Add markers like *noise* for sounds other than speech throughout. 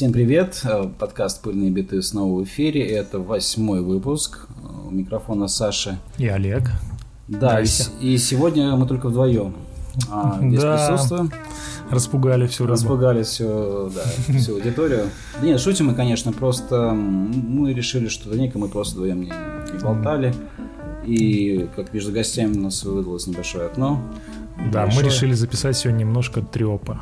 Всем привет! Э, подкаст «Пыльные биты» снова в эфире. Это восьмой выпуск. Э, у микрофона Саша. И Олег. Да, и, и сегодня мы только вдвоем. А, здесь да. присутствуем. Распугали всю Распугали всю, да, всю аудиторию. Да нет, шутим мы, конечно, просто мы решили, что да мы просто вдвоем не, не болтали. И как между гостями у нас выдалось небольшое окно. Да, большое. мы решили записать сегодня немножко трепа.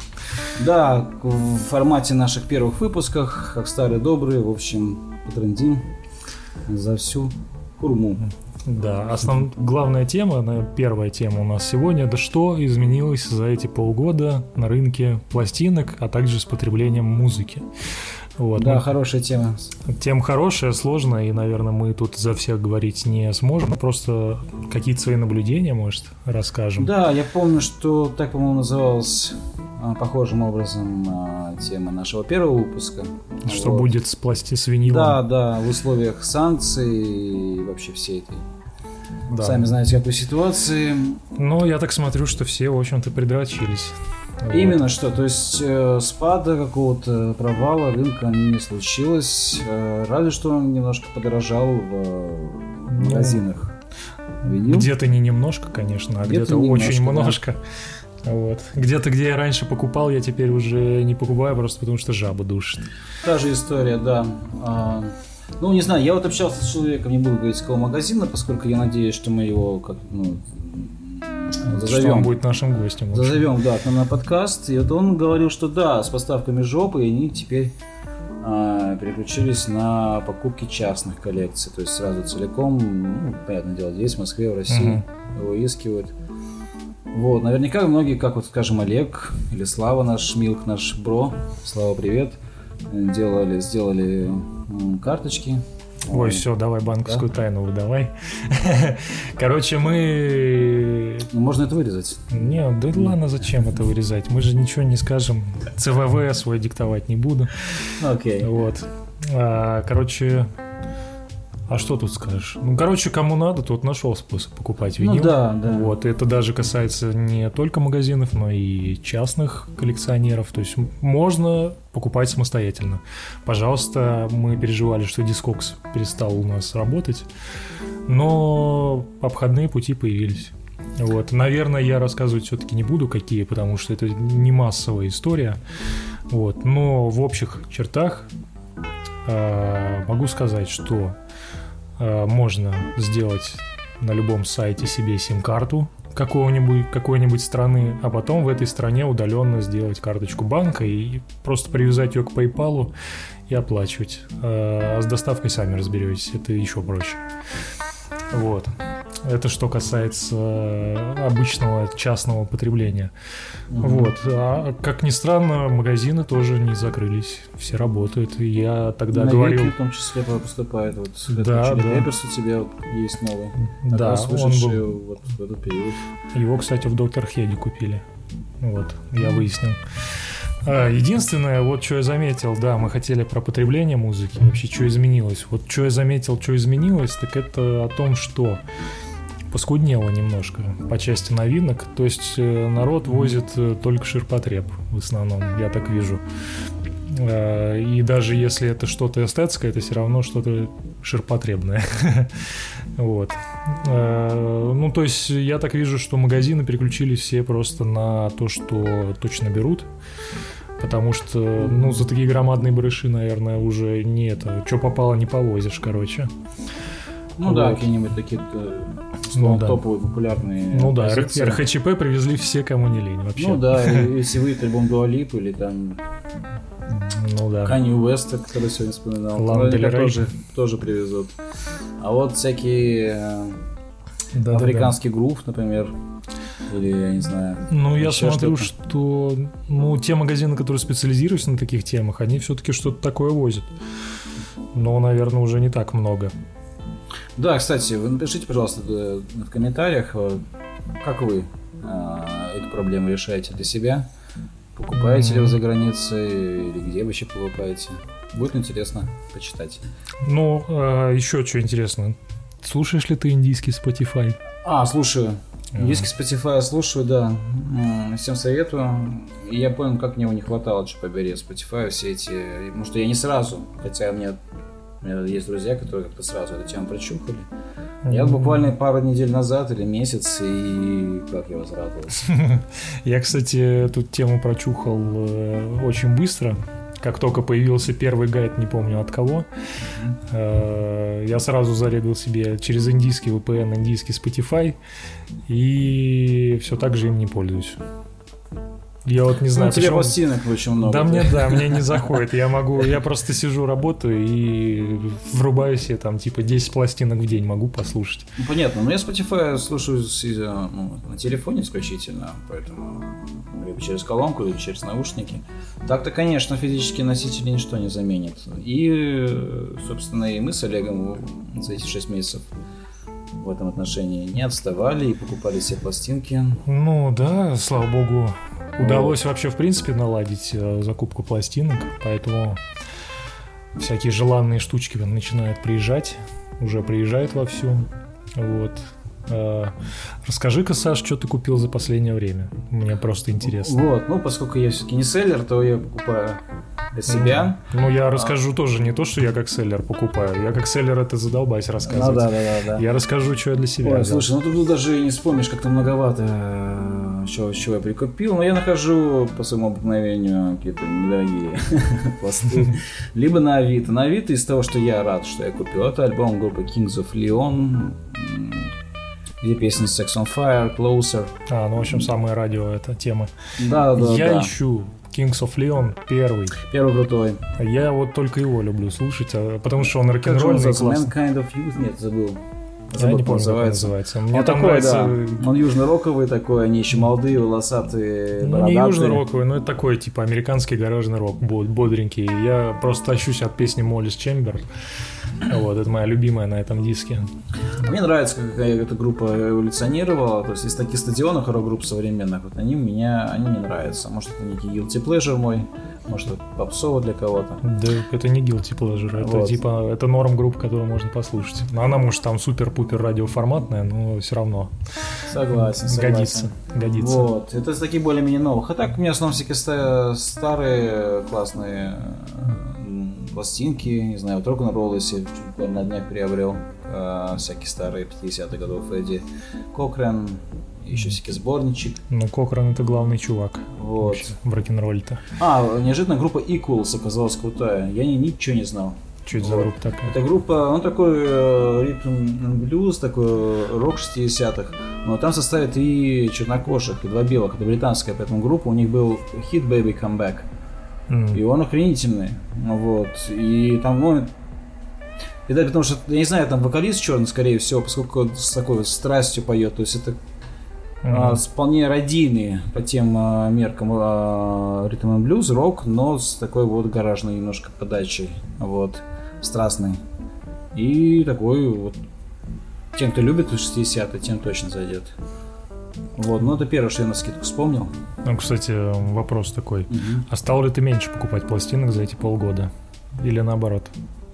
Да, в формате наших первых выпусков, как старые добрые, в общем, потрендим за всю хурму. Да, основ... главная тема, первая тема у нас сегодня, это что изменилось за эти полгода на рынке пластинок, а также с потреблением музыки. Вот. Да, хорошая тема. Тема хорошая, сложная, и, наверное, мы тут за всех говорить не сможем. Просто какие-то свои наблюдения, может, расскажем. Да, я помню, что так, по-моему, называлась а, похожим образом а, тема нашего первого выпуска. Что вот. будет с пласти с винилом. Да, да, в условиях санкций и вообще всей этой да. Сами знаете, какой ситуации. Ну, я так смотрю, что все, в общем-то, предрочились. Именно вот. что, то есть э, спада какого-то провала рынка не случилось, э, разве что он немножко подорожал в э, ну, магазинах. Винил? Где-то не немножко, конечно, а где-то, где очень немножко. Да. Вот. Где-то, где я раньше покупал, я теперь уже не покупаю, просто потому что жаба душит. Та же история, да. А, ну, не знаю, я вот общался с человеком, не буду говорить, с какого магазина, поскольку я надеюсь, что мы его как, ну, зазовем. Что он будет нашим гостем. Зазовем, да, к нам на подкаст. И вот он говорил, что да, с поставками жопы, они теперь а, переключились на покупки частных коллекций. То есть сразу целиком, ну, понятное дело, здесь, в Москве, в России угу. его искивают. Вот, наверняка многие, как вот, скажем, Олег или Слава наш, Милк наш бро, Слава, привет, делали, сделали карточки Ой, все, давай банковскую да? тайну выдавай. *laughs* Короче, мы... Ну, можно это вырезать. Не, да ладно, зачем это вырезать? Мы же ничего не скажем. ЦВВ свой диктовать не буду. Окей. Вот. А, короче, а что тут скажешь? Ну, короче, кому надо, тот нашел способ покупать винил. Ну да, да. Вот, это даже касается не только магазинов, но и частных коллекционеров. То есть можно покупать самостоятельно. Пожалуйста, мы переживали, что Discogs перестал у нас работать, но обходные пути появились. Вот, наверное, я рассказывать все-таки не буду, какие, потому что это не массовая история. Вот, но в общих чертах э, могу сказать, что можно сделать на любом сайте себе сим-карту какого-нибудь, какой-нибудь страны, а потом в этой стране удаленно сделать карточку банка и просто привязать ее к PayPal и оплачивать. Э, а с доставкой сами разберетесь, это еще проще. Вот. Это что касается э, обычного частного потребления. Угу. Вот. А как ни странно, магазины тоже не закрылись. Все работают. И я тогда На говорил... в том числе поступает. Вот да, да. Реперс у тебя вот есть новый. Да, он был... вот в этот период. Его, кстати, в Доктор Хеде купили. Вот, я выяснил. А, единственное, вот что я заметил, да, мы хотели про потребление музыки, вообще что изменилось. Вот что я заметил, что изменилось, так это о том, что поскуднело немножко по части новинок. То есть э, народ возит э, только ширпотреб в основном, я так вижу. А, и даже если это что-то эстетское, это все равно что-то ширпотребное. *laughs* вот. Ну, то есть я так вижу, что магазины переключились все просто на то, что точно берут. Потому что, ну, за такие громадные барыши, наверное, уже не это. Что попало, не повозишь, короче. Ну вот. да, какие-нибудь такие ну, да. топовые, популярные. Ну да, позиции. РХЧП привезли все, кому не лень вообще. Ну да, *laughs* если вы альбом Дуалип или там ну да. Канни Уэста, который сегодня вспоминал, тоже, тоже привезут. А вот всякие э, да, африканский да, да. грув, например, или я не знаю. Ну, я смотрю, что ну, те магазины, которые специализируются на таких темах, они все-таки что-то такое возят. Но, наверное, уже не так много. Да, кстати, вы напишите, пожалуйста, в комментариях, э, как вы э, эту проблему решаете для себя. Покупаете ли вы за границей или где вообще покупаете? Будет интересно почитать. Ну, э, еще что интересно. Слушаешь ли ты индийский Spotify? А, слушаю. Диски Spotify слушаю, да. Всем советую. И я понял, как мне его не хватало, что побери, Spotify, все эти... Потому что я не сразу, хотя меня, у меня есть друзья, которые как-то сразу эту тему прочухали. Я буквально пару недель назад или месяц, и как я возрадовался. *laughs* Я, кстати, эту тему прочухал э, очень быстро. Как только появился первый гайд, не помню от кого, э, я сразу зарегал себе через индийский VPN, индийский Spotify, и все так же им не пользуюсь. Я вот не знаю, ну, тебе пластинок очень много. Да, мне, да, мне не *laughs* заходит. Я могу, я просто сижу, работаю и врубаю себе там типа 10 пластинок в день могу послушать. Ну, понятно, но я Spotify слушаю ну, на телефоне исключительно, поэтому либо через колонку, либо через наушники. Так-то, конечно, физические носители ничто не заменит. И, собственно, и мы с Олегом за эти 6 месяцев в этом отношении не отставали и покупали все пластинки. Ну да, слава богу, удалось вообще в принципе наладить э, закупку пластинок, поэтому всякие желанные штучки начинают приезжать, уже приезжают вовсю. Вот. Э, расскажи-ка, Саш, что ты купил за последнее время? Мне просто интересно. Вот, ну, поскольку я все-таки не селлер, то я покупаю для себя. Ну, я расскажу а. тоже не то, что я как селлер покупаю. Я как селлер это задолбаюсь рассказывать. Ну, да, да, да, да. Я расскажу, что я для себя Ой, слушай, ну тут даже не вспомнишь, как-то многовато э, чего, чего я прикупил. Но я нахожу по своему обыкновению какие-то недорогие *laughs* пласты. Либо на Авито. На Авито из того, что я рад, что я купил, это альбом группы Kings of Leon где песни Sex on Fire, Closer. А, ну, в общем, самое радио эта тема. Да, да, Я да. ищу Kings of Leon первый. Первый крутой. Я вот только его люблю слушать, а, потому что он рок-н-ролльный классный. Man Kind of Youth? Нет, забыл. Я не помню, называется. как называется. Мне он там такой, нравится... да. Он южно-роковый такой, они еще молодые, волосатые, Ну, не южно-роковый, но это такой, типа, американский гаражный рок, бодренький. Я просто тащусь от песни Моллис Чембер. Вот, это моя любимая на этом диске. Мне нравится, как эта группа эволюционировала. То есть из таких стадионов рок-групп современных, вот они меня, они мне нравятся. Может, это некий guilty pleasure мой, может, это попсово для кого-то. Да, это не guilty pleasure, это вот. типа, это норм групп, которую можно послушать. Но она, может, там супер-пупер радиоформатная, но все равно. Согласен, согласен. Годится, годится. Вот, это из таких более-менее новых. А так, у меня в основном всякие старые классные пластинки, не знаю, вот рок-н-ролл, если буквально на днях приобрел, э, всякие старые 50-х годов Эдди Кокрен, еще всякий сборничек. Ну, Кокрен это главный чувак. Вот. В рок-н-ролле-то. А, неожиданно группа Equals оказалась крутая. Я не, ничего не знал. Это вот. за группа такая? Это группа, ну такой э, ритм блюз, такой рок 60-х. Но там составит и чернокожих, и два белых. Это британская, поэтому группа. У них был хит Baby Come Back. Mm. И он охренительный. Вот. И там, ну, Видать, потому что, я не знаю, там вокалист черный, скорее всего, поскольку с такой вот страстью поет. То есть это mm-hmm. а, вполне радийный по тем а, меркам а, ритм и блюз, рок, но с такой вот гаражной немножко подачей. Вот. Страстный. И такой вот тем, кто любит 60-е, тем точно зайдет. Вот, ну это первое, что я на скидку вспомнил. Ну, кстати, вопрос такой. Угу. А стал ли ты меньше покупать пластинок за эти полгода? Или наоборот?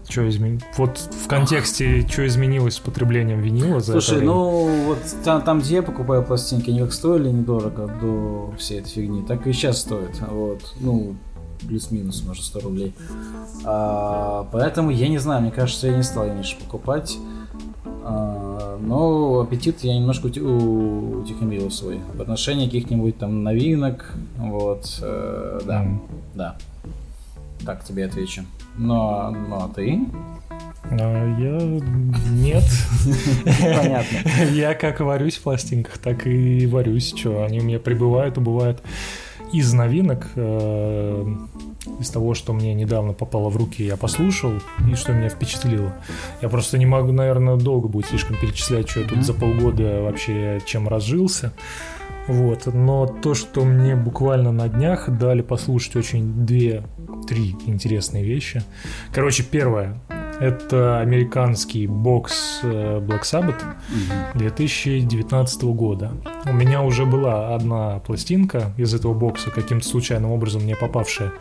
Что измен... Вот в контексте, что изменилось с потреблением винила за Слушай, это ну вот там, там, где я покупаю пластинки, они как стоили недорого до всей этой фигни, так и сейчас стоят. Вот, ну, плюс-минус, может, 100 рублей. А, поэтому я не знаю, мне кажется, я не стал меньше покупать. А, но аппетит я немножко утихомирил свой в отношении каких-нибудь там новинок. Вот, э, да, mm. да. Так тебе отвечу. Но, ну а ты? А, я нет. Понятно. Я как варюсь в пластинках, так и варюсь. Что, они у меня прибывают, убывают из новинок. Э, из того, что мне недавно попало в руки, я послушал, и что меня впечатлило. Я просто не могу, наверное, долго будет слишком перечислять, что я тут за полгода вообще чем разжился. Вот, но то, что мне буквально на днях дали послушать очень две-три интересные вещи. Короче, первое, это американский бокс э, Black Sabbath 2019 года. У меня уже была одна пластинка из этого бокса, каким-то случайным образом мне попавшая,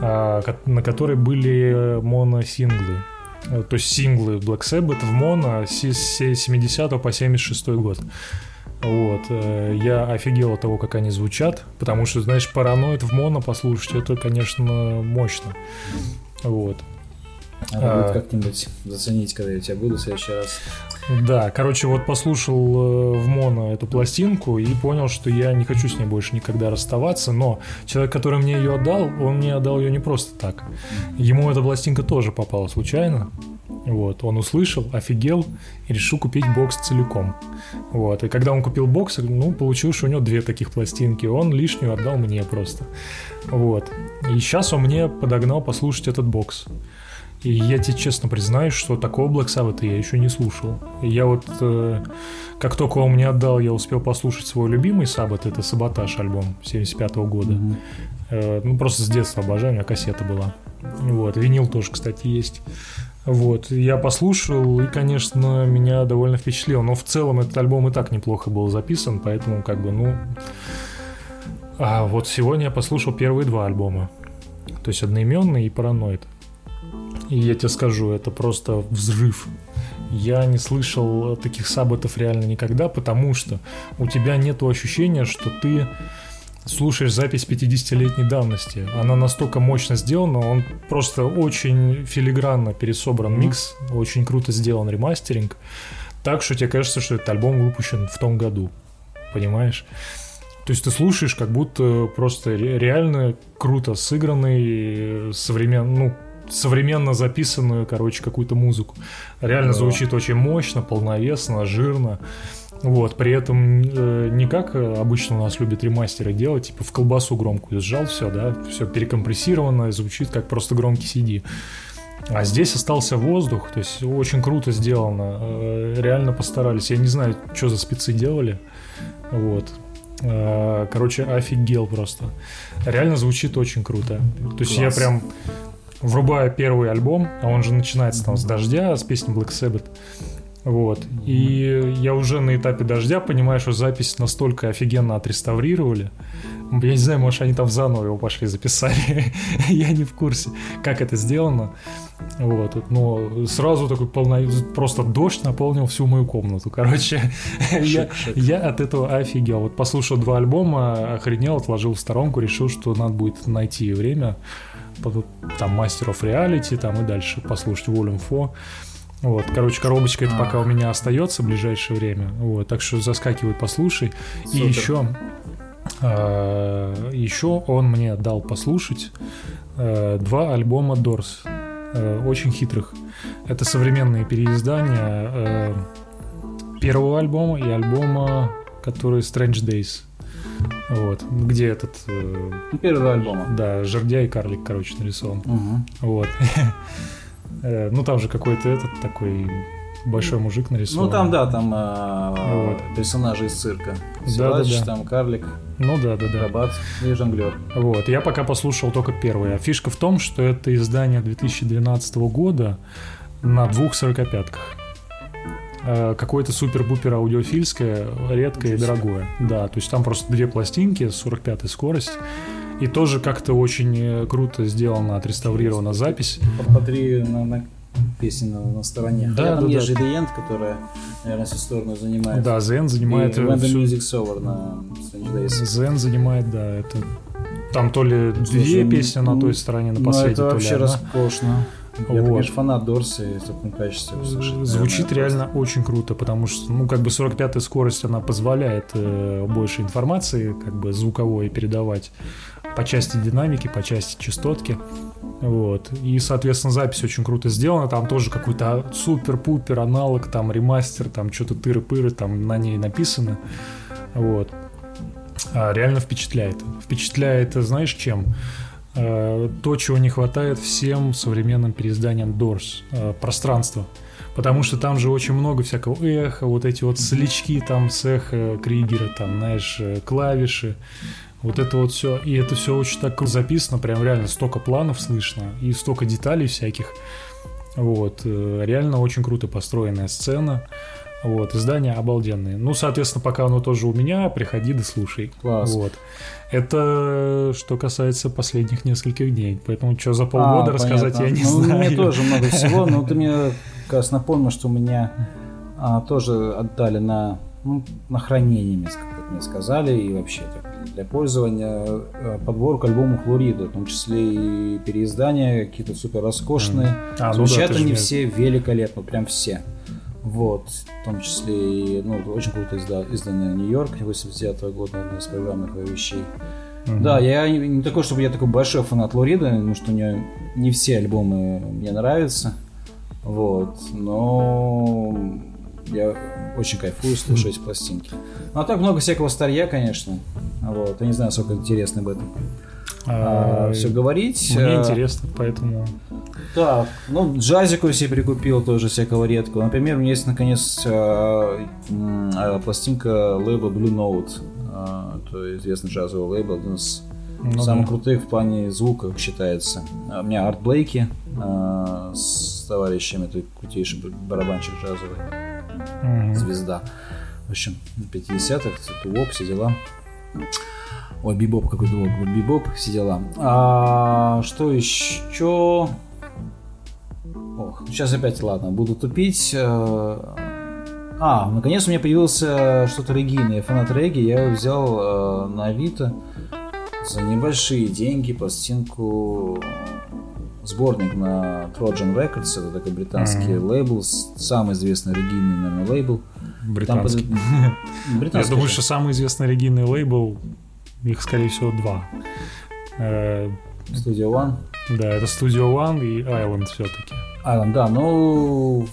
а, на которой были моно-синглы. Э, то есть синглы Black Sabbath в моно с 70 по 76 год. Вот. э, Я офигел от того, как они звучат, потому что, знаешь, параноид в моно послушать, это, конечно, мощно. Вот. Надо А. будет как-нибудь заценить, когда я у тебя буду в следующий раз. Да, короче, вот послушал э, в моно эту пластинку и понял, что я не хочу с ней больше никогда расставаться, но человек, который мне ее отдал, он мне отдал ее не просто так. Ему эта пластинка тоже попала случайно. Вот, он услышал, офигел и решил купить бокс целиком. Вот, и когда он купил бокс, ну, получилось, что у него две таких пластинки, он лишнюю отдал мне просто. Вот, и сейчас он мне подогнал послушать этот бокс. И я тебе честно признаюсь, что такого Black Sabbath я еще не слушал. Я вот, э, как только он мне отдал, я успел послушать свой любимый Саббат, это Саботаж альбом 75 года. Мгм. Э, ну, просто с детства обожаю, у меня кассета была. Вот, винил тоже, кстати, есть. Вот, я послушал, и, конечно, меня довольно впечатлило. Но в целом этот альбом и так неплохо был записан, поэтому, как бы, ну... А вот сегодня я послушал первые два альбома. То есть одноименный и параноид. И я тебе скажу, это просто взрыв. Я не слышал таких сабботов реально никогда, потому что у тебя нет ощущения, что ты слушаешь запись 50-летней давности. Она настолько мощно сделана, он просто очень филигранно пересобран микс, очень круто сделан ремастеринг. Так что тебе кажется, что этот альбом выпущен в том году. Понимаешь? То есть ты слушаешь, как будто просто ре- реально круто сыгранный, современ, ну, современно записанную, короче, какую-то музыку. Реально Да. звучит очень мощно, полновесно, жирно. Вот, при этом э, не как обычно у нас любят ремастеры делать, типа в колбасу громкую сжал все, да, все перекомпрессировано, звучит как просто громкий CD. А здесь остался воздух, то есть очень круто сделано, э, реально постарались. Я не знаю, что за спецы делали, вот. Э, Короче, офигел просто. Реально звучит очень круто. То есть я Класс. прям врубаю первый альбом, а он же начинается там с дождя, с песни Black Sabbath. Вот. И я уже на этапе дождя понимаю, что запись настолько офигенно отреставрировали. Я не знаю, может, они там заново его пошли записали. *laughs* я не в курсе, как это сделано. Вот. Но сразу такой полно... Просто дождь наполнил всю мою комнату. Короче, я, Шик-шик. я от этого офигел. Вот послушал два альбома, охренел, отложил в сторонку, решил, что надо будет найти время. Там Master of Reality, там и дальше послушать Volume 4. Вот, короче, коробочка это пока у меня остается в ближайшее время. Вот, так что заскакивай, послушай. И Супер. еще, а, еще он мне дал послушать э, два альбома Doors, э, очень хитрых. Это современные переиздания э, первого альбома и альбома, который Strange Days. Вот, где этот, э, Ну, два альбома. да, жердя и карлик, короче, нарисован. Мгм. Вот. *laughs* Э, Ну, там же какой-то этот такой большой мужик нарисован. Ну там, да, там Вот. персонажи из цирка. Силач, да, да. там карлик, Ну да, да, да. акробат и жонглер. Вот, я пока послушал только первый. А фишка в том, что это издание 2012 года на двух сорокопятках. Э, Какое-то супер-пупер аудиофильское, редкое и дорогое. Да, то есть там просто две пластинки, 45 скорость. И тоже как-то очень э, круто сделана, отреставрирована запись. По, по три на, на песни на, на стороне. Да, там да, есть да. же The End, которая, наверное, всю сторону занимает. Да, Zen занимает И When the Music's Over на Strange Days. Zen занимает, да, это... Там то ли две песни на ну, той стороне, на Ну, последней, это то ли вообще одна. роскошно. Я, Вот. конечно, фанат Дорси и в таком качестве услышать. Звучит наверное, реально очень круто, потому что, ну, как бы 45-я скорость, она позволяет э, больше информации, как бы звуковой передавать по части динамики, по части частотки. Вот. И, соответственно, запись очень круто сделана. Там тоже какой-то супер-пупер аналог, там ремастер, там что-то тыры-пыры там на ней написано. Вот. А, реально впечатляет. Впечатляет, знаешь, чем? Э, то, чего не хватает всем современным переизданиям Doors. Э, пространство. Потому что там же очень много всякого эха, вот эти вот слички там с эхо Кригера, там, знаешь, э, клавиши. Вот это вот все. И это все очень так круто записано, прям реально столько планов слышно и столько деталей всяких. Вот. Реально очень круто построенная сцена. Вот, издания обалденные. Ну, соответственно, пока оно тоже у меня, приходи да слушай. Класс. Вот. Это что касается последних нескольких дней. Поэтому что за полгода А, рассказать понятно. я не Ну, знаю. Мне тоже много *laughs* всего, но ты мне как раз напомнил, что меня а, тоже отдали на ну, на хранение, как мне сказали, и вообще так, для пользования э, подборка альбомов Флорида, в том числе и переиздания какие-то супер роскошные. Mm. А, Звучат ну да, они все великолепно, прям все. Вот, в том числе и, ну, очень круто изда, изданная Нью-Йорк 89 -го года, одна из программных вещей. Mm-hmm. Да, я не, такой, чтобы я такой большой фанат Лорида, потому что у нее не все альбомы мне нравятся. Вот, но я очень кайфую слушать эти пластинки. Ну а так много всякого старья, конечно. Вот, я не знаю, сколько интересно об этом. А, а, все говорить. Мне а, интересно, поэтому. Так, ну, джазику себе прикупил тоже всякого редкого. Например, у меня есть наконец пластинка лейбла Blue Note. А, то известный джазовый лейбл, один из ну, самых да. крутых в плане звука считается. У меня Арт Блейки с товарищами, это крутейший барабанщик джазовый, mm-hmm. звезда. В общем, на 50-х, Туоп, все дела. Ой, бибоп какой-то, бибоп, все дела. А, что еще? Ох, сейчас опять, ладно, буду тупить. А, наконец у меня появился что-то регийное, фанат регги. Я его взял э, на Авито за небольшие деньги пластинку сборник на Trojan Records, это такой британский mm-hmm. лейбл, самый известный регийный, наверное, лейбл. Британский. Там, *laughs* британский. Я думаю, что самый известный регийный лейбл, их, скорее всего, два. Э, Studio One? Да, это Studio One и Island все-таки. Island, да, ну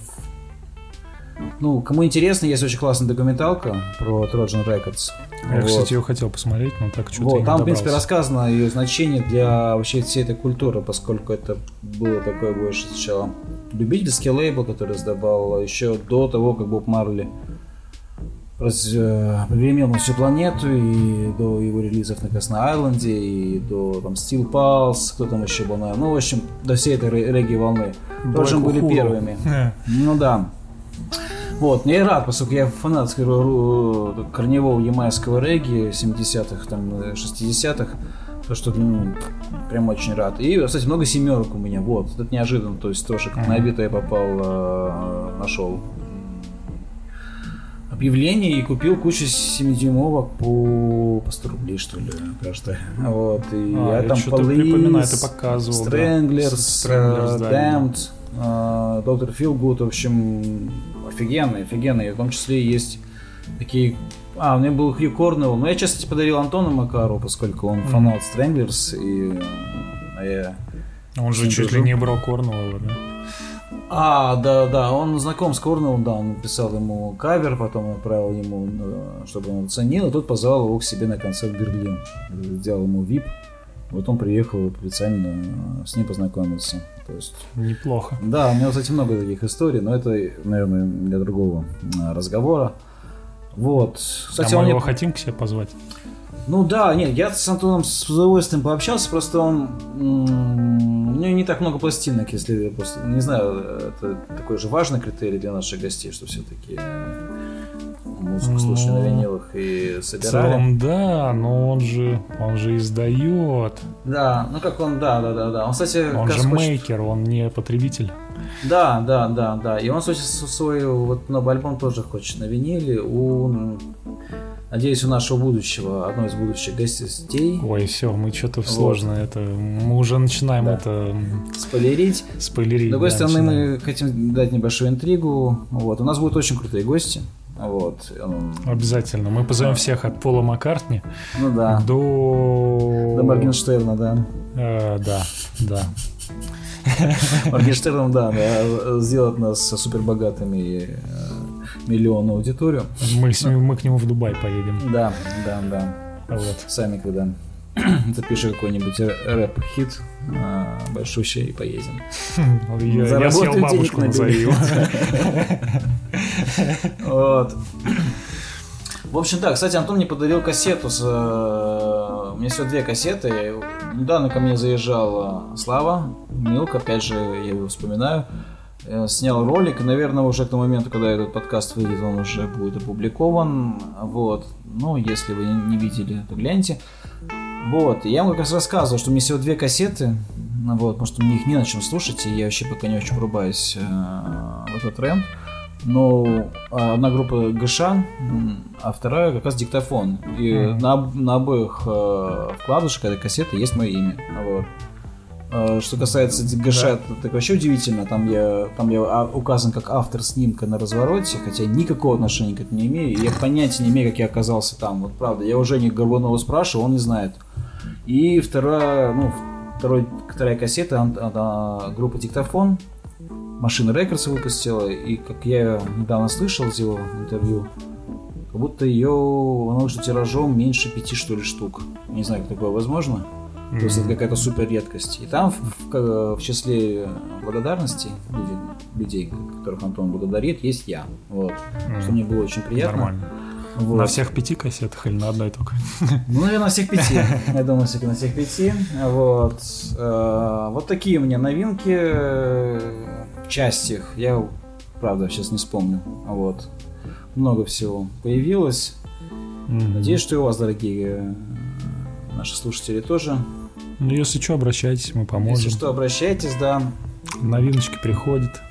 ну, кому интересно, есть очень классная документалка про Trojan Records. Я, вот. кстати, ее хотел посмотреть, но так что-то вот, Там, в принципе, рассказано ее значение для вообще всей этой культуры, поскольку это было такое больше сначала любительский лейбл, который сдавал еще до того, как Боб Марли прогремел на всю планету, и до его релизов на Красной Айленде, и до там Steel Pulse, кто там еще был, ну, в общем, до всей этой регги-волны. Тоже были первыми. *laughs* Ну да. Вот, я рад, поскольку я фанат скажу, корневого ямайского регги 70-х, там, 60-х, то что ну, прям очень рад. И, кстати, много семерок у меня, вот, это неожиданно, то есть тоже как на Авито я попал, э, нашел объявление и купил кучу 7-дюймовок по, по 100 рублей, что ли, кажется. Вот, и а, я там Police, ты показывал, Stranglers, да. Damned, Доктор Филгуд, в общем, офигенный, офигенный. В том числе есть такие... А, у меня был Хью Корнелл. Но я, честно, подарил Антону Макару, поскольку он фанат Stranglers, и а я... Он же чуть ли не бро Корнелла, да? А, да, да, он знаком с Корнеллом, да, он написал ему кавер, потом отправил ему, э, чтобы он оценил, и тот позвал его к себе на концерт в Берлин. Сделал ему VIP, вот он приехал официально с ним познакомиться. То есть, Неплохо. Да, у меня, кстати, много таких историй, но это, наверное, для другого а, разговора. Вот. Кстати, а мы его мне... хотим к себе позвать? Ну да, нет, я с Антоном с удовольствием пообщался, просто он... У него не так много пластинок, если просто... Не знаю, это такой же важный критерий для наших гостей, что все-таки музыку слушали ну, на винилах и собирали. В целом, да, но он же, он же издает. Да, ну как он, да, да, да, да. Он, кстати, он же мейкер, он не потребитель. Да, да, да, да. И он, кстати, свой вот новый альбом тоже хочет на виниле. У Надеюсь, у нашего будущего, одной из будущих гостей. Ой, все, мы что-то вот. сложно это. Мы уже начинаем да. это спойлерить. Спойлерить. С другой да, стороны, начинаем. мы хотим дать небольшую интригу. Вот. У нас будут очень крутые гости. Вот. Обязательно. Мы позовем всех от Пола Маккартни ну, да. до... До Моргенштерна, да. Э, да, да. *laughs* Моргенштерном, да, да, сделать нас супербогатыми и э, миллион аудиторию. Мы, с мы к нему в Дубай поедем. Да, да, да. Вот. Сами когда *clears throat* запиши какой-нибудь рэп-хит а, большущий и поедем. *laughs* Я, я съел бабушку назови *laughs* Вот. В общем, да, кстати, Антон мне подарил кассету с... Э, у меня всего две кассеты. Недавно ко мне заезжал Слава Милк, опять же, я его вспоминаю. Я снял ролик, наверное, уже к тому моменту, когда этот подкаст выйдет, он уже будет опубликован. Вот. Ну, если вы не видели, то гляньте. Вот, я вам как раз рассказывал, что у меня всего две кассеты, вот, потому что мне их не на чем слушать, и я вообще пока не очень врубаюсь э, в этот тренд. Но а, одна группа ГШ, а вторая как раз диктофон. И mm-hmm. на, на обоих э, вкладышах этой кассеты есть мое имя. Вот. Э, что касается ГШ, да. так вообще удивительно. Там я, там я а, указан как автор снимка на развороте, хотя никакого отношения к этому не имею. И я понятия не имею, как я оказался там. Вот правда. Я уже не Горбунова спрашивал, он не знает. И вторая, ну, второй, вторая кассета, она, группа Диктофон, Машина Рекордс выпустила, и как я недавно слышал из его интервью, как будто ее, она вышла тиражом меньше пяти, что ли, штук. Не знаю, как такое возможно. Mm-hmm. То есть это какая-то супер редкость. И там в, в, в числе благодарностей людей, людей, которых Антон благодарит, есть я. Вот. Mm-hmm. Что мне было очень приятно. Нормально. Вот. На всех пяти кассетах или на одной только? Ну, наверное, на всех пяти. *laughs* Я думаю, все на всех пяти. Вот. Э, вот такие у меня новинки. Часть их. Я, правда, сейчас не вспомню. Вот. Много всего появилось. Надеюсь, что и у вас, дорогие наши слушатели, тоже. Ну, если что, обращайтесь, мы поможем. Если что, обращайтесь, да. Новиночки приходят.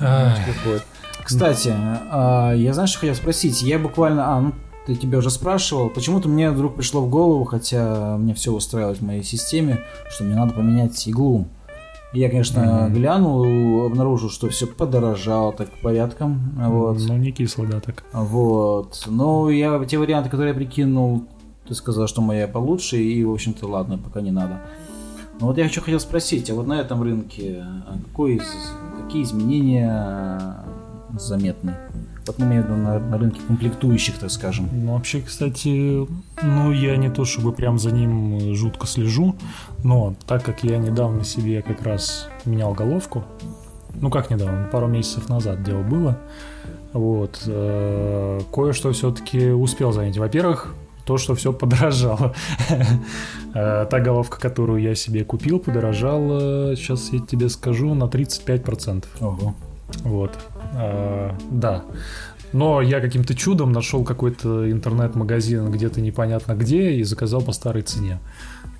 Новиночки приходят. Кстати, а, я знаешь, что хотел спросить? Я буквально... А, ну, ты тебя уже спрашивал. Почему-то мне вдруг пришло в голову, хотя мне все устраивает в моей системе, что мне надо поменять иглу. Я, конечно, mm-hmm. глянул, обнаружил, что все подорожало так порядком. Вот. Ну, не кисло, да, так. Вот. Но я те варианты, которые я прикинул, ты сказал, что моя получше, и, в общем-то, ладно, пока не надо. Но вот я еще хотел спросить, а вот на этом рынке а какой, какие изменения заметны. Вот имею в виду на, на рынке комплектующих, так скажем. Ну, вообще, кстати, ну, я не то чтобы прям за ним жутко слежу, но так как я недавно себе как раз менял головку, ну, как недавно, пару месяцев назад дело было, вот, э, кое-что все-таки успел заметить. Во-первых, то, что все подорожало. *laughs* Э, та головка, которую я себе купил, подорожала, сейчас я тебе скажу, на 35%. Ого. Вот. А, да. Но я каким-то чудом нашел какой-то интернет-магазин где-то непонятно где и заказал по старой цене.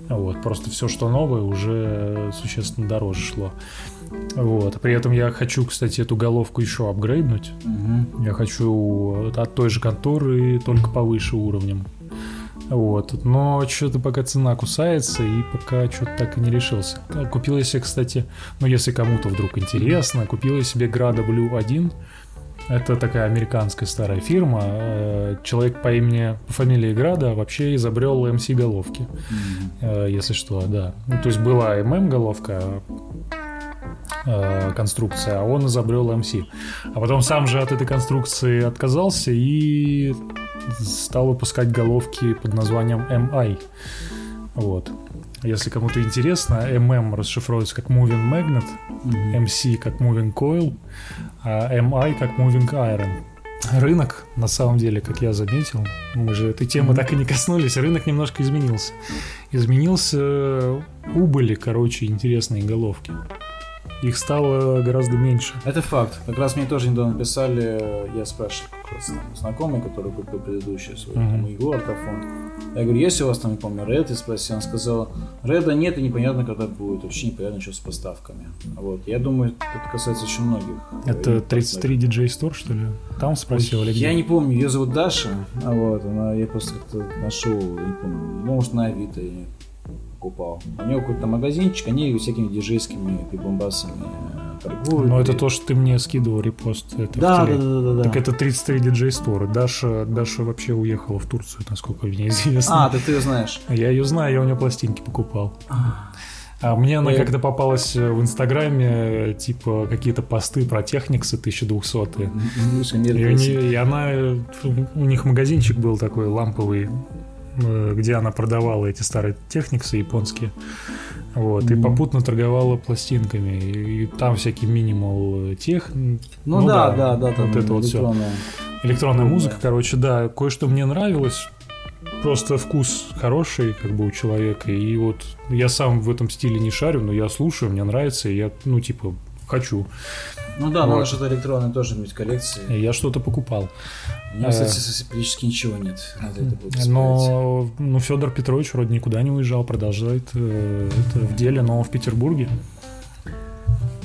Вот, просто все, что новое, уже существенно дороже шло. Вот. При этом я хочу, кстати, эту головку еще апгрейднуть. Угу. Я хочу от той же конторы, только повыше уровнем. Вот. Но что-то пока цена кусается, и пока что-то так и не решился. Купил я себе, кстати, ну если кому-то вдруг интересно, купил я себе Grada Blue 1. Это такая американская старая фирма. Э, человек по имени, по фамилии Града вообще изобрел MC головки. Mm-hmm. Если что, да. Ну, то есть была MM головка, э, конструкция, а он изобрел MC. А потом сам же от этой конструкции отказался и стал выпускать головки под названием MI. Вот. Если кому-то интересно, MM расшифровывается как Moving Magnet, mm-hmm. MC как Moving Coil, а MI как Moving Iron. Рынок, на самом деле, как я заметил, мы же этой темы mm-hmm. так и не коснулись, рынок немножко изменился. Изменился убыли, короче, интересные головки их стало гораздо меньше. Это факт. Как раз мне тоже недавно писали, я спрашивал как раз знакомый, который купил предыдущий свой uh-huh. там, иглу, ортофон. Я говорю, есть у вас там, не помню, Red? И спросил, он сказал, Реда нет и непонятно, когда будет. Вообще непонятно, что с поставками. Вот. Я думаю, это касается очень многих. Это 33 DJ Store, что ли? Там спросил или где? Я не помню, ее зовут Даша. А вот, она, я просто как-то нашел, не помню, может на Авито покупал. У него какой-то магазинчик, они всякими диджейскими прибамбасами э, торгуют. Ну, это то, что ты мне скидывал репост. Это да, да, да, да, да. Так это 33 диджей стора. Даша, Даша вообще уехала в Турцию, насколько мне *laughs* известно. А, ты ты ее знаешь. Я ее знаю, я у нее пластинки покупал. А мне она как-то попалась в Инстаграме, типа, какие-то посты про Техниксы 1200 и, и она, у них магазинчик был такой ламповый, Э, где она продавала эти старые техниксы японские. Вот, mm-hmm. и попутно торговала пластинками. И, и там всякий минимал тех. Ну, ну да, да, да, да. Вот это вот все. Электронная музыка, короче, да. Кое-что мне нравилось. Просто вкус хороший, как бы у человека. И вот я сам в этом стиле не шарю, но я слушаю, мне нравится, и я, ну, типа, хочу. Ну да, вот. надо что-то электронное тоже иметь в коллекции. Я что-то покупал. У меня, кстати, э, практически ничего нет. Надо это будет Но ну, Федор Петрович вроде никуда не уезжал, продолжает э, это в деле, но в Петербурге.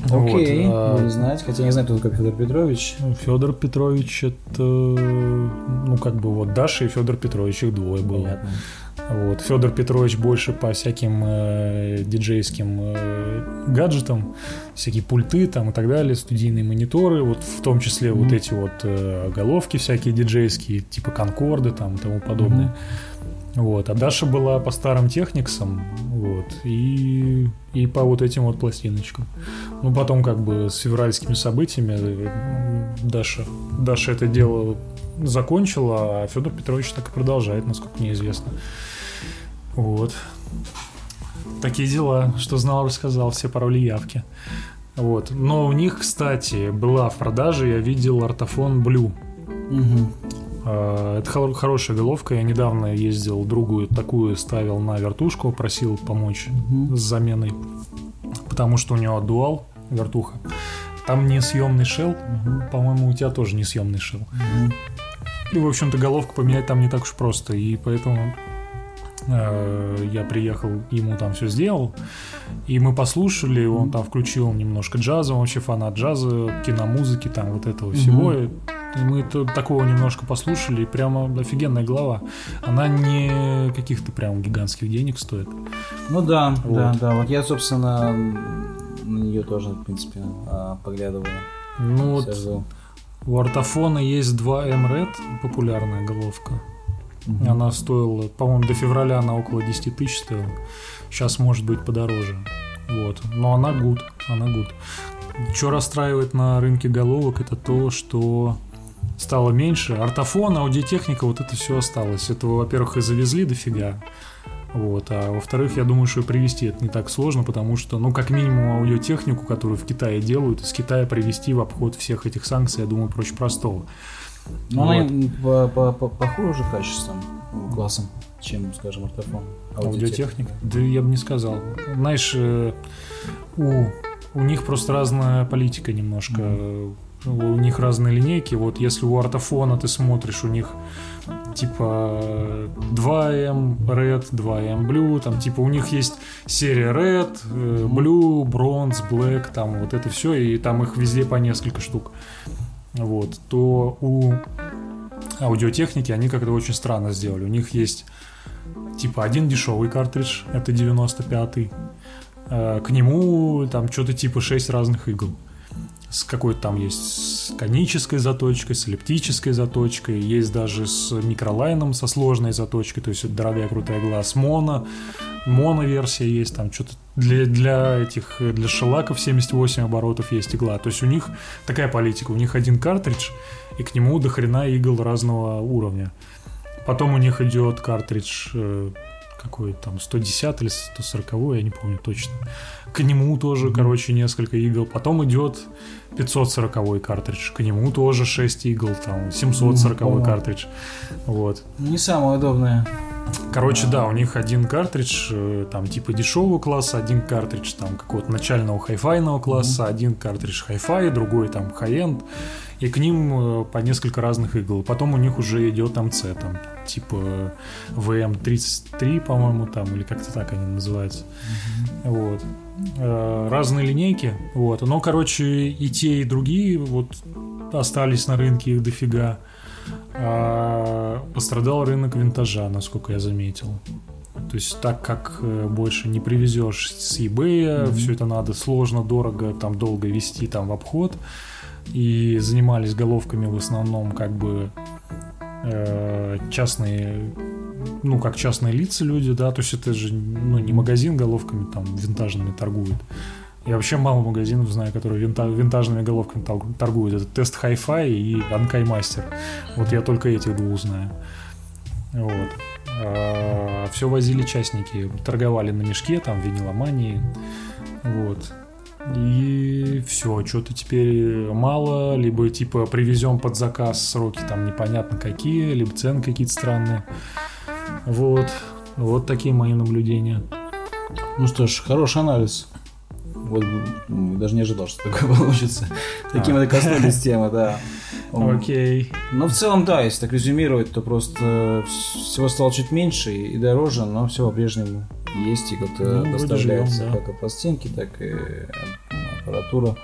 Окей, Вот, а- буду знать. Хотя не знаю, кто такой Федор Петрович. Федор Петрович это, ну, как бы вот Даша и Федор Петрович, их двое было. Понятно. Вот. Федор Петрович больше по всяким э, диджейским э, гаджетам, всякие пульты там и так далее, студийные мониторы, вот в том числе вот Мгм. эти вот э, головки всякие диджейские, типа Конкорды там и тому подобное. Вот. А Даша была по старым техниксам, вот, и, и по вот этим вот пластиночкам. Ну, потом как бы с февральскими событиями э, Даша, Даша это дело закончила, а Федор Петрович так и продолжает, насколько мне известно. Вот. Такие дела, что знал, рассказал, все пароли явки. Вот. Но у них, кстати, была в продаже, я видел ортофон Blue. А, Это хор- хорошая головка. Я недавно ездил, другую такую ставил на вертушку, просил помочь Мгм. с заменой, потому что у него дуал вертуха. Там не съемный шел, по-моему, у тебя тоже не съемный шел. Мгм. И, в общем-то, головку поменять там не так уж просто. И поэтому я приехал, ему там все сделал. И мы послушали, он там включил немножко джаза, он вообще фанат джаза, киномузыки, там вот этого всего. И мы то- такого немножко послушали, и прямо офигенная голова. Она не каких-то прям гигантских денег стоит. Ну да, Вот. да, да. Вот я, собственно, на нее тоже, в принципе, а, поглядываю. Ну вот сижу. у ортофона есть 2M Red, популярная головка. Мгм. Она стоила, по-моему, до февраля она около 10 тысяч стоила. Сейчас может быть подороже. Вот. Но она гуд, она гуд. Что расстраивает на рынке головок, это то, что стало меньше. Ортофон, аудиотехника, вот это все осталось. Этого, во-первых, и завезли дофига. Вот. А во-вторых, я думаю, что привезти это не так сложно, потому что, ну, как минимум, аудиотехнику, которую в Китае делают, из Китая привезти в обход всех этих санкций, я думаю, проще простого. Ну, она Вот. м, по- по- по- похуже качеством, классом, чем, скажем, ортофон. Аудиотехника? Да я бы не сказал. Знаешь, э, у, у них просто разная политика немножко. У них разные линейки. Вот если у ортофона ты смотришь, у них типа 2M Red, 2M Blue, там типа у них есть серия Red, э, Blue, Bronze, Black, там вот это все, и там их везде по несколько штук. Вот, то у аудиотехники они как-то очень странно сделали. У них есть типа один дешевый картридж, это 95-й. Э, К нему там что-то типа 6 разных игл. С какой-то там есть с конической заточкой, с эллиптической заточкой, есть даже с микролайном, со сложной заточкой, то есть это дорогая крутая игла, с моно, моно-версия есть, там что-то для, для этих, для шелаков 78 оборотов есть игла. То есть у них такая политика, у них один картридж, и к нему до хрена игл разного уровня. Потом у них идет картридж э, какой там 110 или 140, я не помню точно. К нему тоже, короче, несколько игл. Потом идет 540 картридж, к нему тоже 6 игл, там 740 Мгм. картридж. Вот. Не самое удобное. Короче, да, у них один картридж э, там типа дешевого класса, один картридж там какого-то начального хайфайного класса, один картридж хай-фай, другой там high-end, и к ним э, по несколько разных игл. Потом у них уже идет МЦ, там типа VM33, по-моему, там, или как-то так они называются. Вот. Э, Разные линейки, вот. Но, короче, и те, и другие вот остались на рынке их дофига. А пострадал рынок винтажа, насколько я заметил. То есть так как э, больше не привезешь с eBay, все это надо сложно, дорого, там долго вести там в обход. И занимались головками в основном как бы э, частные, ну как частные лица люди, да, то есть это же ну, не магазин головками там винтажными торгует. Я вообще мало магазинов знаю, которые винта- винтажными головками торгуют. Это Тест Hi-Fi и Анкай Мастер. Вот я только этих двух знаю. Вот. все возили частники, торговали на мешке, там, виниломании. Вот. И все, что-то теперь мало, либо типа привезем под заказ сроки там непонятно какие, либо цены какие-то странные. Вот. Вот такие мои наблюдения. Ну что ж, хороший анализ. Вот даже не ожидал, что такое *laughs* получится. Таким А. это коснулись темы, да. Окей. Но в целом, да, если так резюмировать, то просто всего стало чуть меньше и дороже, но все по-прежнему есть и как-то Ну, доставляется да. как и пластинки, так и аппаратура.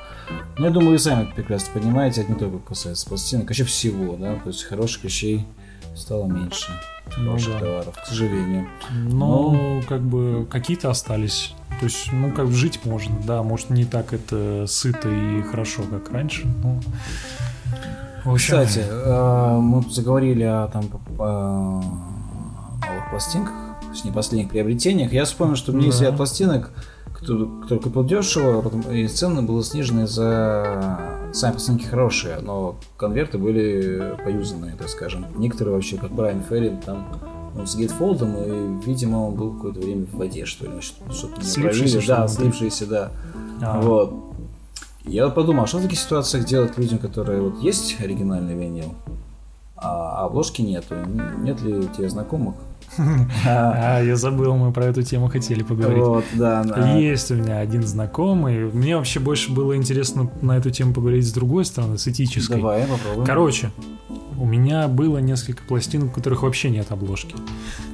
Но я думаю, вы сами это прекрасно понимаете, это не только касается пластинок, вообще всего, да, то есть хороших вещей стало меньше, Ну хороших да. товаров, к сожалению. Но как бы какие-то остались. То есть, ну, как бы жить можно, да, может, не так это сыто и хорошо, как раньше, но... В общем, Кстати, э, мы заговорили о там о новых пластинках, есть не последних приобретениях. Я вспомнил, что у меня есть Да. ряд пластинок, кто, кто купил дешево, а и цены было снижены за сами пластинки хорошие, но конверты были поюзанные, так скажем. Некоторые вообще, как Брайан Ферри, там ну, с гейтфолдом, и, видимо, он был какое-то время в воде, что ли, что- что-то правили. Да, слипшиеся, да. а, Вот. Я подумал, а что в таких ситуациях делать людям, которые вот есть оригинальный винил, а обложки нету? Нет ли у тебя знакомых? А, я забыл, мы про эту тему хотели поговорить. Вот, да. да. Есть у меня один знакомый. Мне вообще больше было интересно на эту тему поговорить с другой стороны, с этической. Давай, попробуем. Короче, у меня было несколько пластин, у которых вообще нет обложки.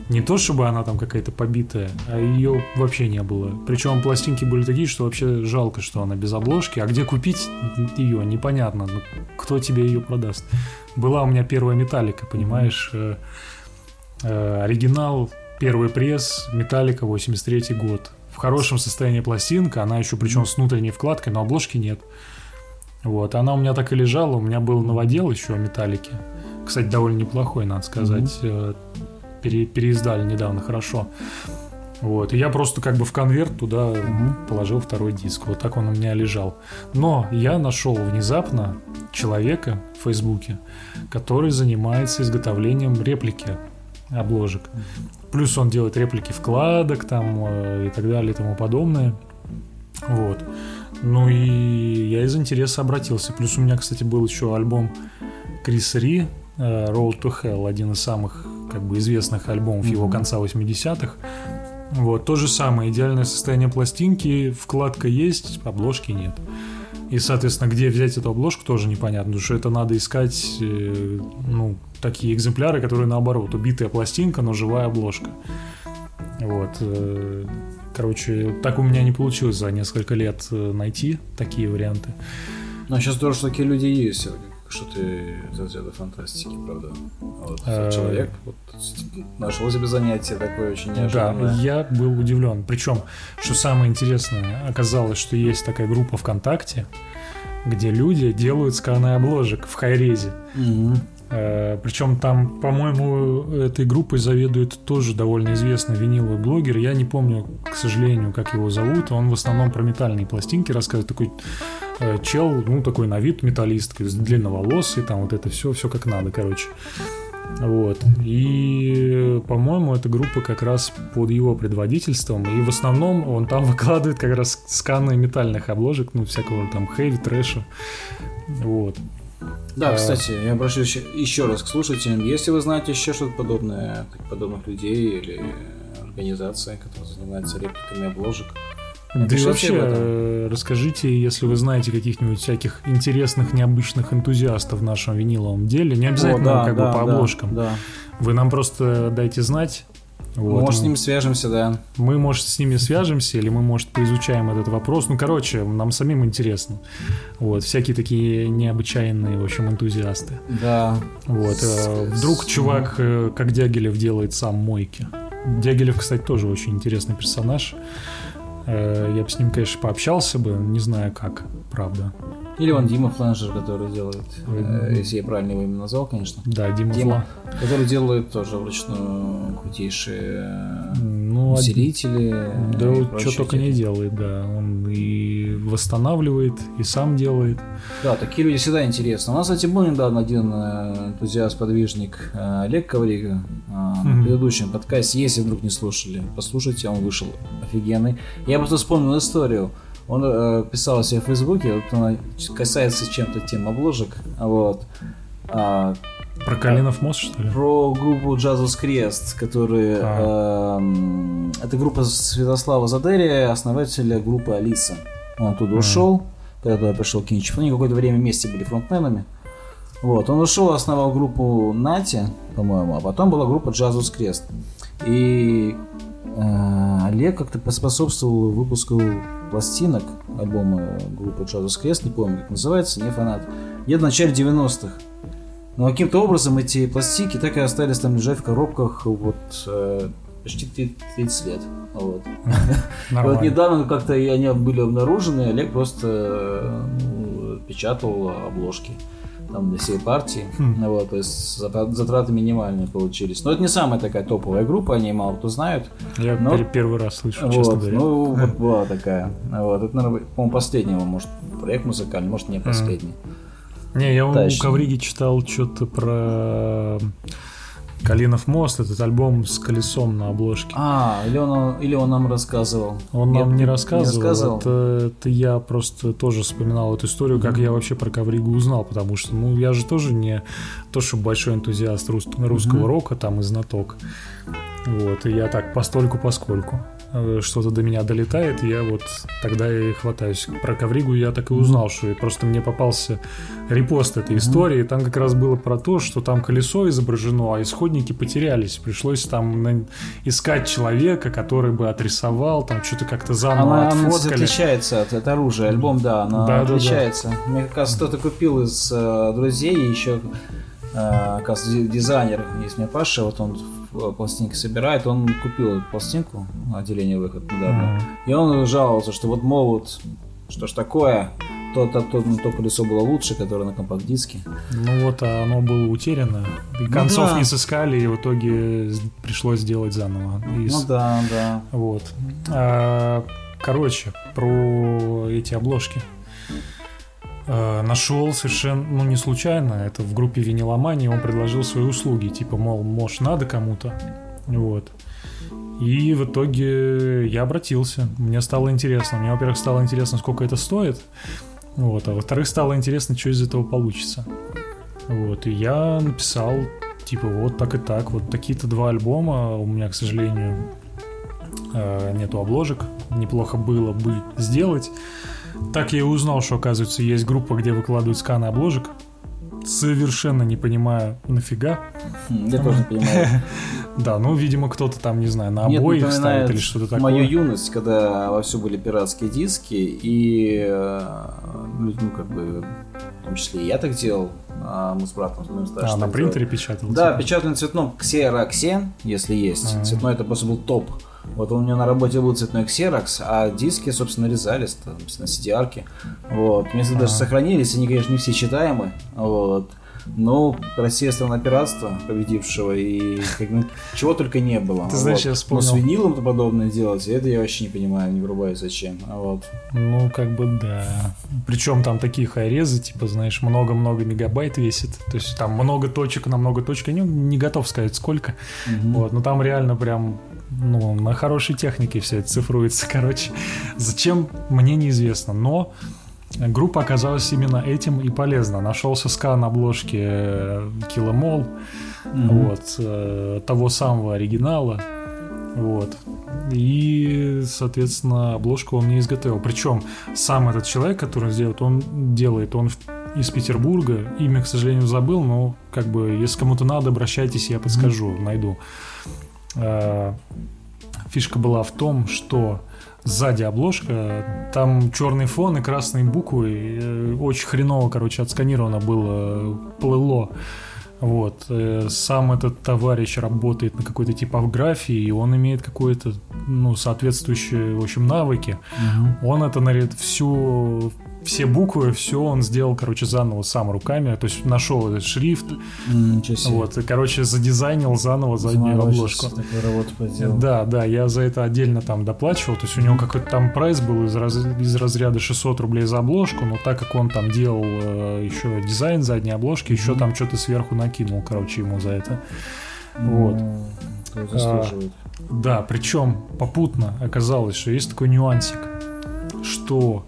Не то, чтобы она там какая-то побитая, а ее вообще не было. Причем пластинки были такие, что вообще жалко, что она без обложки. А где купить ее, непонятно. Ну, кто тебе ее продаст? Была у меня первая металлика, понимаешь? Оригинал, первый пресс, металлика, 83 год. В хорошем состоянии пластинка, она еще причем с внутренней вкладкой, но обложки нет. Вот, она у меня так и лежала, у меня был новодел еще о металлике. Кстати, довольно неплохой, надо сказать. Э, пере- переиздали недавно хорошо. Вот, и я просто как бы в конверт туда положил второй диск. Вот так он у меня лежал. Но я нашел внезапно человека в Фейсбуке, который занимается изготовлением реплики обложек. Плюс он делает реплики вкладок там э, и так далее и тому подобное. Вот. Ну и я из интереса обратился. Плюс у меня, кстати, был еще альбом Криса Ри э, Road to Hell, один из самых как бы известных альбомов его конца 80-х. Вот, то же самое, идеальное состояние пластинки, вкладка есть, обложки нет. И, соответственно, где взять эту обложку, тоже непонятно, потому что это надо искать, э, ну, такие экземпляры, которые наоборот, убитая пластинка, но живая обложка. Вот. э, Короче, так у меня не получилось за несколько лет э, найти такие варианты. Ну, сейчас здорово, что такие люди есть. Что-то из разряда фантастики, правда. Вот Э, человек вот, нашел себе занятие такое очень Да, неожиданное. я был удивлен. Причем, что самое интересное, оказалось, что есть такая группа ВКонтакте, где люди делают сканы обложек в хайрезе. Мгм. Э, Причем там, по-моему, этой группой заведует тоже довольно известный виниловый блогер. Я не помню, к сожалению, как его зовут. Он в основном про метальные пластинки рассказывает. Такой э, чел, ну, такой на вид металлист, длинноволосый, там вот это все, все как надо, короче. Вот. И, по-моему, эта группа как раз под его предводительством. И в основном он там *laughs* выкладывает как раз сканы метальных обложек, ну, всякого там хэви, трэша. Вот. Да, А. кстати, я обращусь еще, раз к слушателям. Если вы знаете еще что-то подобное, подобных людей или организации, которые занимаются репликами обложек, Да и вообще, э, расскажите, если вы знаете каких-нибудь всяких интересных, необычных энтузиастов в нашем виниловом деле, не обязательно О, да, как да, бы по да, обложкам. Да. Вы нам просто дайте знать. Вот. Может, с ними свяжемся, да. Мы, может, с ними свяжемся, или мы, может, поизучаем этот вопрос. Ну, короче, нам самим интересно. Вот, всякие такие необычайные, в общем, энтузиасты. Да. Вот, э, вдруг чувак, э, как Дягилев, делает сам мойки. Дягилев, кстати, тоже очень интересный персонаж. Э, Я бы с ним, конечно, пообщался бы, не знаю как, правда. Или вон Дима Фланжер, который делает, э, если я правильно его имя назвал, конечно. Да, Дима, Дима, Фла. который делает тоже вручную крутейшие Ну, од- усилители. да, вот что только не делает, да. Он и восстанавливает, и сам делает. Да, такие люди всегда интересны. У нас, кстати, был недавно один э, энтузиаст-подвижник э, Олег Коврига э, на Мгм. предыдущем подкасте. Если вдруг не слушали, послушайте, он вышел офигенный. Я просто вспомнил историю. Он э, писал у себя в Фейсбуке, вот она касается чем-то тем обложек, вот. А, Про Калинов мост, что ли? про группу Джазус Крест, которые... эм, это группа Святослава Задерия, основателя группы Алиса. Он оттуда Мгм. ушел, когда туда пришел Кинчев. Они какое-то время вместе были фронтменами. Вот, он ушел, основал группу Нати, по-моему, а потом была группа Джазус Крест. И э, Олег как-то поспособствовал выпуску пластинок, альбома группы Джозус Крест, не помню, как называется, не фанат. Я в начале 90-х. Но каким-то образом эти пластинки так и остались там лежать в коробках вот э, почти 30 лет. Вот. вот недавно как-то они были обнаружены, Олег просто э, ну, печатал обложки там для всей партии. Хм. Вот, то есть затраты минимальные получились. Но это не самая такая топовая группа, они мало кто знает. Я но... первый раз слышу, вот, честно говоря. Ну, *laughs* вот была такая. Вот, это, наверное, по-моему, последнего, может, проект музыкальный, может, не последний. Не, я Точно. у Ковриги читал что-то про Калинов мост, этот альбом с колесом на обложке. А, или он, или он нам рассказывал? Он Нет, нам не рассказывал. Не рассказывал? Это, это я просто тоже вспоминал эту историю, как mm-hmm. я вообще про Ковригу узнал, потому что, ну, я же тоже не то, что большой энтузиаст рус, русского mm-hmm. рока, там и знаток. Вот, и я так постольку поскольку. Э, что-то до меня долетает, и я вот тогда и хватаюсь. Про ковригу я так и узнал, что просто мне попался репост этой истории, там как раз было про то, что там колесо изображено, а исходники потерялись. Пришлось там искать человека, который бы отрисовал, там что-то как-то заново она, отфоткали. Она отличается от, от оружия, альбом, да, она да, отличается. Да, да. Мне как раз кто-то купил из э, друзей, еще э, оказывается, дизайнер, есть мне Паша, вот он Э, пластинки собирает, он купил пластинку, отделение выход недавно, mm-hmm. и он жаловался, что вот могут, что ж такое, то, то, то, то колесо было лучше, которое на компакт-диске. Ну вот, а оно было утеряно, и ну концов да. не сыскали, и в итоге пришлось сделать заново. Из... Ну да, да. Вот. А, короче, про эти обложки. Э, нашел совершенно, ну не случайно, это в группе виниломании, он предложил свои услуги, типа, мол, может, надо кому-то, вот. И в итоге я обратился, мне стало интересно, мне, во-первых, стало интересно, сколько это стоит, вот, а во-вторых, стало интересно, что из этого получится. Вот, и я написал, типа, вот так и так, вот такие-то два альбома, у меня, к сожалению, э, нету обложек, неплохо было бы сделать, так я и узнал, что, оказывается, есть группа, где выкладывают сканы обложек. Совершенно не понимаю, нафига. Хм, я тоже не понимаю. *laughs* Да, ну, видимо, кто-то там, не знаю, на обои их ставит или что-то такое. Мою юность, когда вовсю были пиратские диски, и, э, ну, как бы, в том числе и я так делал, а мы с братом с моим старшим. А, на принтере печатал? Да, печатали на цветном ксероксе, если есть. Цветной это просто был топ вот у меня на работе был цветной ксерокс, а диски, собственно, нарезались там, на cd Вот. Места даже сохранились, они, конечно, не все читаемы. Вот. Но Россия страна пиратства, победившего, и как, ну, чего только не было. Ты знаешь, вот. я вспомнил. Но с винилом-то подобное делать, это я вообще не понимаю, не врубаю зачем. Вот. Ну, как бы да. Причем там такие хайрезы, типа, знаешь, много-много мегабайт весит. То есть там много точек на много точек. Я не, не готов сказать сколько. Угу. Вот, но там реально прям ну, на хорошей технике все это цифруется, *laughs* короче. Зачем, мне неизвестно, но группа оказалась именно этим и полезна. Нашелся скан обложки Киломол, mm-hmm. вот, э, того самого оригинала, вот. И, соответственно, обложку он мне изготовил. Причем сам этот человек, который сделает, он делает, он из Петербурга. Имя, к сожалению, забыл, но как бы, если кому-то надо, обращайтесь, я подскажу, mm-hmm. найду. Э, фишка была в том, что сзади обложка, там черный фон и красные буквы, э, очень хреново, короче, отсканировано было, плыло. Вот. Э, сам этот товарищ работает на какой-то типографии, и он имеет какое-то, ну, соответствующие, в общем, навыки. Угу. Он это наряд всю все буквы, все он сделал, короче, заново сам руками, то есть нашел этот шрифт, mm, вот, и, короче, задизайнил заново заднюю обложку. Да, да, я за это отдельно там доплачивал, то есть у него какой-то там прайс был из, раз, из разряда 600 рублей за обложку, но так как он там делал э, еще дизайн задней обложки, еще mm-hmm. там что-то сверху накинул, короче, ему за это. Вот. Mm, а, да, причем попутно оказалось, что есть такой нюансик, что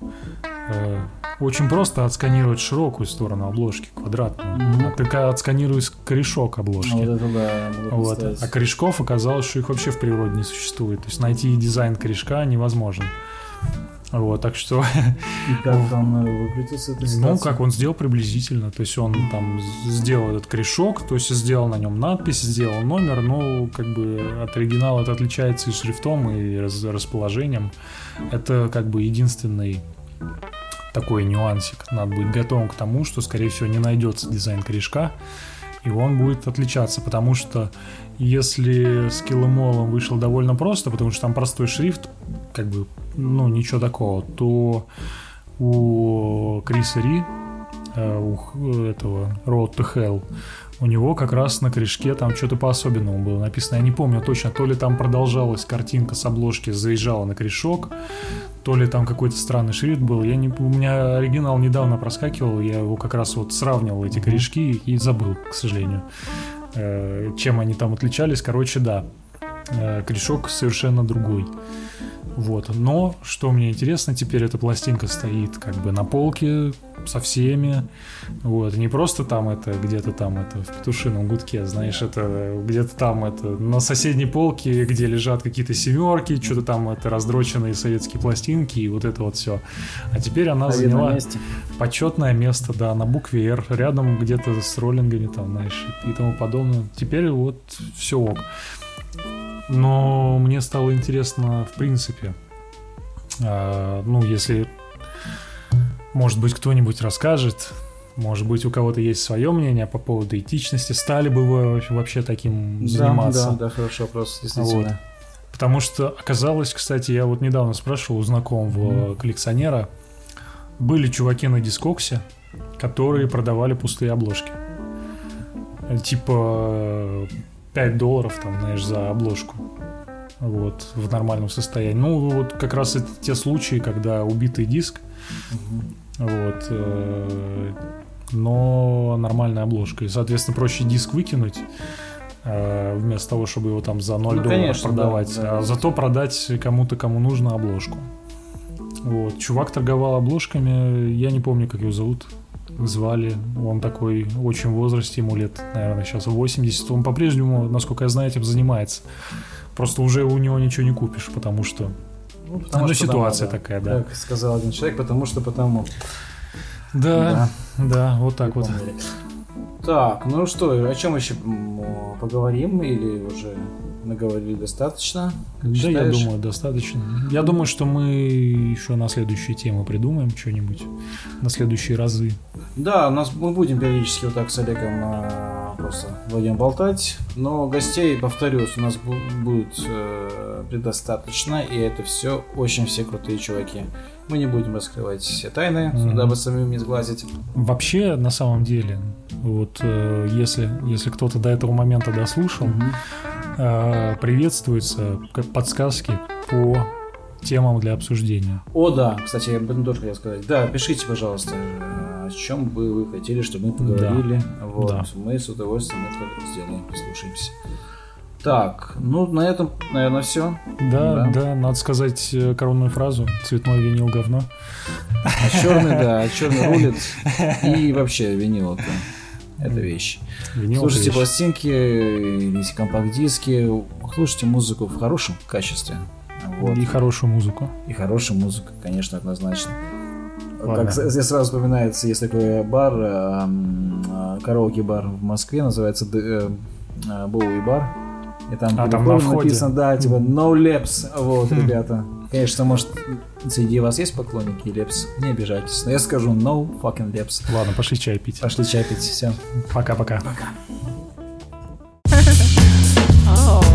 очень просто отсканировать широкую сторону обложки, квадратную. Mm-hmm. Только отсканируй корешок обложки. Вот это да, вот. А корешков оказалось, что их вообще в природе не существует. То есть найти дизайн корешка невозможно. Вот, так что... И как *laughs* он выкрутился этой Ну, как он сделал приблизительно. То есть он там сделал этот корешок, то есть сделал на нем надпись, сделал номер, но как бы от оригинала это отличается и шрифтом, и расположением. Это как бы единственный такой нюансик. Надо быть готовым к тому, что, скорее всего, не найдется дизайн корешка, и он будет отличаться, потому что если с Киллэмолом вышел довольно просто, потому что там простой шрифт, как бы, ну, ничего такого, то у Криса Ри, у х- этого Road to Hell, у него как раз на корешке там что-то по-особенному было написано. Я не помню точно, то ли там продолжалась картинка с обложки, заезжала на корешок, то ли там какой-то странный шрифт был. Я не, у меня оригинал недавно проскакивал, я его как раз вот сравнивал, эти корешки, и забыл, к сожалению. Э, Чем они там отличались, короче, да. Э, Корешок совершенно другой. Вот. Но, что мне интересно, теперь эта пластинка стоит как бы на полке со всеми. Вот. Не просто там это, где-то там это в петушином гудке, знаешь, это где-то там это на соседней полке, где лежат какие-то семерки, что-то там это раздроченные советские пластинки и вот это вот все. А теперь она на видном заняла месте. почетное место, да, на букве R, рядом где-то с роллингами там, знаешь, и тому подобное. Теперь вот все ок. Но мне стало интересно, в принципе, а, ну, если, может быть, кто-нибудь расскажет, может быть, у кого-то есть свое мнение по поводу этичности, стали бы вы вообще таким Да, заниматься? да, да, хороший вопрос, действительно. Потому что оказалось, кстати, я вот недавно спрашивал у знакомого коллекционера, были чуваки на дискоксе, которые продавали пустые обложки. Э, Типа 5 долларов, там, знаешь, за обложку. Вот, в нормальном состоянии. Ну, вот как раз это те случаи, когда убитый диск, вот, э, но нормальная обложка. И, соответственно, проще диск выкинуть, э, вместо того, чтобы его там за 0 Ну, долларов конечно, продавать, да, да. а зато продать кому-то, кому нужно обложку. Вот. Чувак торговал обложками, я не помню, как его зовут, звали. Он такой очень в возрасте, ему лет, наверное, сейчас 80. Он по-прежнему, насколько я знаю, этим занимается. Просто уже у него ничего не купишь, потому что... Ну, Ну, ситуация потому, такая, да. Как сказал один человек, потому что потому. Да, да, вот так вот. Помнили. Так, ну что, о чем еще поговорим или уже наговорили достаточно? Как Да, я считаешь? думаю, достаточно. Я думаю, что мы еще на следующие темы придумаем что-нибудь, на следующие разы. Да, у нас мы будем периодически вот так с Олегом а, просто вдвоем болтать, но гостей, повторюсь, у нас бу- будет э, предостаточно, и это все очень все крутые чуваки. Мы не будем раскрывать все тайны, Мгм. дабы самим не сглазить. Вообще, на самом деле, вот э, если, если кто-то до этого момента дослушал, э, приветствуются подсказки по темам для обсуждения. О, да, кстати, я этом тоже хотел сказать. Да, пишите, пожалуйста, о чем бы вы хотели, чтобы мы поговорили. Вот, Да. мы с удовольствием это сделаем, послушаемся. Так, ну на этом, наверное, все. Да, Да. да, надо сказать э, коронную фразу «цветной винил говно». А черный, да, черный рулит. И вообще винил это, это вещь. Винил Слушайте вещь. пластинки или компакт-диски, слушайте музыку в хорошем качестве. Вот. И хорошую музыку. И хорошая музыка, конечно, однозначно. Ладно. Как здесь сразу вспоминается, есть такой бар, эм, э, караоке-бар в Москве, называется э, э, Боуи бар. И там, А, там на входе. написано, да, типа no laps, вот, ребята. Конечно, может, среди вас есть поклонники лепс, не обижайтесь. Но я скажу no fucking laps. Ладно, пошли чай пить. Пошли чай пить, все. Пока-пока. Oh. *laughs*